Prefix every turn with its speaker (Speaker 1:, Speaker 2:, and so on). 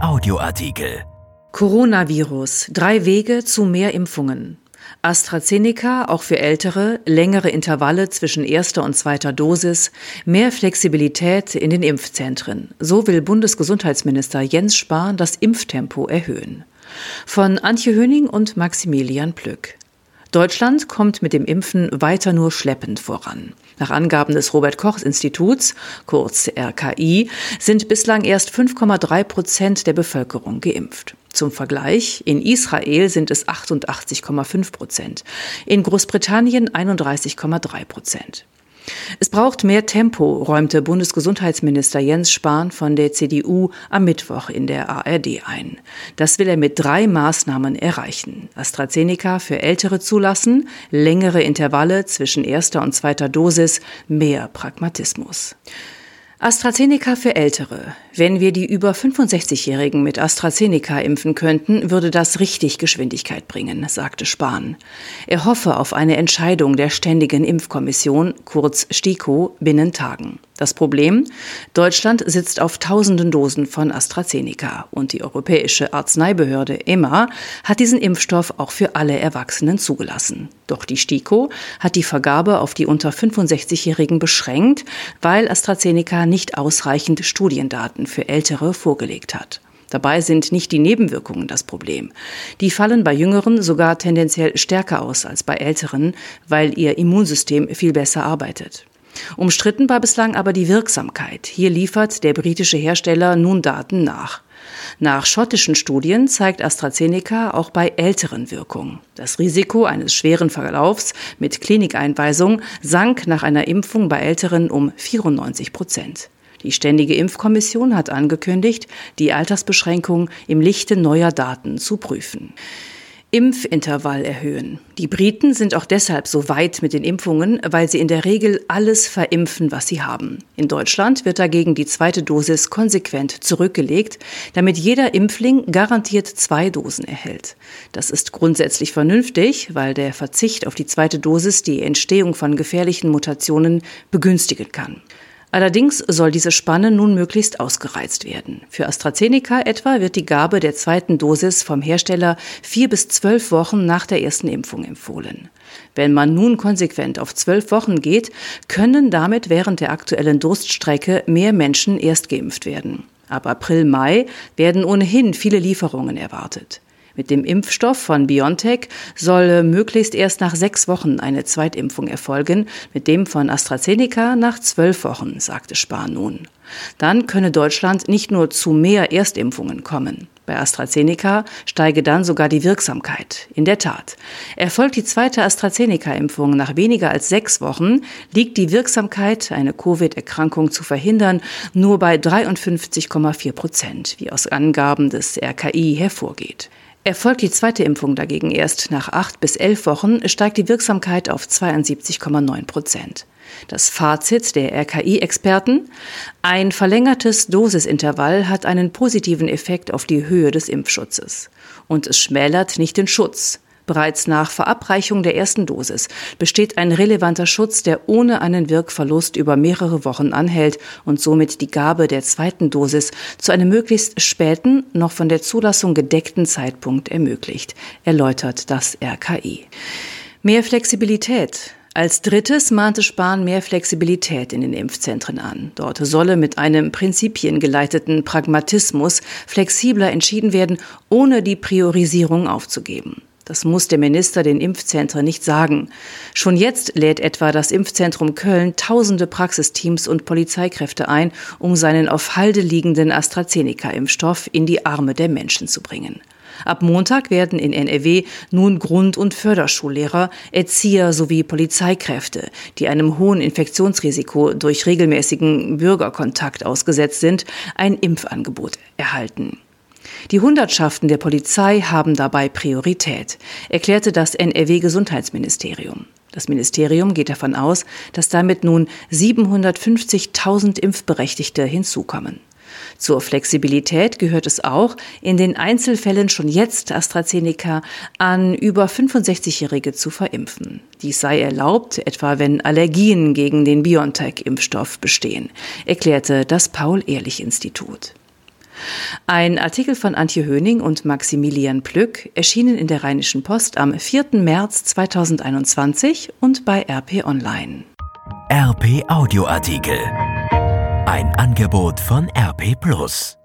Speaker 1: Audioartikel.
Speaker 2: Coronavirus. Drei Wege zu mehr Impfungen. AstraZeneca auch für Ältere, längere Intervalle zwischen erster und zweiter Dosis, mehr Flexibilität in den Impfzentren. So will Bundesgesundheitsminister Jens Spahn das Impftempo erhöhen. Von Antje Höning und Maximilian Plück. Deutschland kommt mit dem Impfen weiter nur schleppend voran. Nach Angaben des Robert Koch Instituts, kurz RKI, sind bislang erst 5,3 Prozent der Bevölkerung geimpft. Zum Vergleich, in Israel sind es 88,5 Prozent, in Großbritannien 31,3 Prozent. Es braucht mehr Tempo, räumte Bundesgesundheitsminister Jens Spahn von der CDU am Mittwoch in der ARD ein. Das will er mit drei Maßnahmen erreichen. AstraZeneca für Ältere zulassen, längere Intervalle zwischen erster und zweiter Dosis, mehr Pragmatismus. AstraZeneca für Ältere. Wenn wir die über 65-Jährigen mit AstraZeneca impfen könnten, würde das richtig Geschwindigkeit bringen, sagte Spahn. Er hoffe auf eine Entscheidung der Ständigen Impfkommission, kurz STIKO, binnen Tagen. Das Problem? Deutschland sitzt auf tausenden Dosen von AstraZeneca und die Europäische Arzneibehörde EMA hat diesen Impfstoff auch für alle Erwachsenen zugelassen. Doch die STIKO hat die Vergabe auf die unter 65-Jährigen beschränkt, weil AstraZeneca nicht ausreichend Studiendaten für Ältere vorgelegt hat. Dabei sind nicht die Nebenwirkungen das Problem. Die fallen bei Jüngeren sogar tendenziell stärker aus als bei Älteren, weil ihr Immunsystem viel besser arbeitet. Umstritten war bislang aber die Wirksamkeit. Hier liefert der britische Hersteller nun Daten nach. Nach schottischen Studien zeigt AstraZeneca auch bei älteren Wirkung. Das Risiko eines schweren Verlaufs mit Klinikeinweisung sank nach einer Impfung bei Älteren um 94 Prozent. Die Ständige Impfkommission hat angekündigt, die Altersbeschränkung im Lichte neuer Daten zu prüfen. Impfintervall erhöhen. Die Briten sind auch deshalb so weit mit den Impfungen, weil sie in der Regel alles verimpfen, was sie haben. In Deutschland wird dagegen die zweite Dosis konsequent zurückgelegt, damit jeder Impfling garantiert zwei Dosen erhält. Das ist grundsätzlich vernünftig, weil der Verzicht auf die zweite Dosis die Entstehung von gefährlichen Mutationen begünstigen kann. Allerdings soll diese Spanne nun möglichst ausgereizt werden. Für AstraZeneca etwa wird die Gabe der zweiten Dosis vom Hersteller vier bis zwölf Wochen nach der ersten Impfung empfohlen. Wenn man nun konsequent auf zwölf Wochen geht, können damit während der aktuellen Durststrecke mehr Menschen erst geimpft werden. Ab April, Mai werden ohnehin viele Lieferungen erwartet. Mit dem Impfstoff von BioNTech soll möglichst erst nach sechs Wochen eine Zweitimpfung erfolgen, mit dem von AstraZeneca nach zwölf Wochen, sagte Spahn nun. Dann könne Deutschland nicht nur zu mehr Erstimpfungen kommen. Bei AstraZeneca steige dann sogar die Wirksamkeit. In der Tat. Erfolgt die zweite AstraZeneca-Impfung nach weniger als sechs Wochen, liegt die Wirksamkeit, eine Covid-Erkrankung zu verhindern, nur bei 53,4 Prozent, wie aus Angaben des RKI hervorgeht. Erfolgt die zweite Impfung dagegen erst nach acht bis elf Wochen, steigt die Wirksamkeit auf 72,9 Prozent. Das Fazit der RKI-Experten? Ein verlängertes Dosisintervall hat einen positiven Effekt auf die Höhe des Impfschutzes. Und es schmälert nicht den Schutz. Bereits nach Verabreichung der ersten Dosis besteht ein relevanter Schutz, der ohne einen Wirkverlust über mehrere Wochen anhält und somit die Gabe der zweiten Dosis zu einem möglichst späten, noch von der Zulassung gedeckten Zeitpunkt ermöglicht, erläutert das RKI. Mehr Flexibilität. Als drittes mahnte Spahn mehr Flexibilität in den Impfzentren an. Dort solle mit einem prinzipiengeleiteten Pragmatismus flexibler entschieden werden, ohne die Priorisierung aufzugeben. Das muss der Minister den Impfzentren nicht sagen. Schon jetzt lädt etwa das Impfzentrum Köln tausende Praxisteams und Polizeikräfte ein, um seinen auf Halde liegenden AstraZeneca-Impfstoff in die Arme der Menschen zu bringen. Ab Montag werden in NRW nun Grund- und Förderschullehrer, Erzieher sowie Polizeikräfte, die einem hohen Infektionsrisiko durch regelmäßigen Bürgerkontakt ausgesetzt sind, ein Impfangebot erhalten. Die Hundertschaften der Polizei haben dabei Priorität, erklärte das NRW-Gesundheitsministerium. Das Ministerium geht davon aus, dass damit nun 750.000 Impfberechtigte hinzukommen. Zur Flexibilität gehört es auch, in den Einzelfällen schon jetzt AstraZeneca an über 65-Jährige zu verimpfen. Dies sei erlaubt, etwa wenn Allergien gegen den BioNTech-Impfstoff bestehen, erklärte das Paul-Ehrlich-Institut. Ein Artikel von Antje Höning und Maximilian Plück erschienen in der Rheinischen Post am 4. März 2021 und bei RP Online.
Speaker 1: RP Audioartikel. Ein Angebot von RP Plus.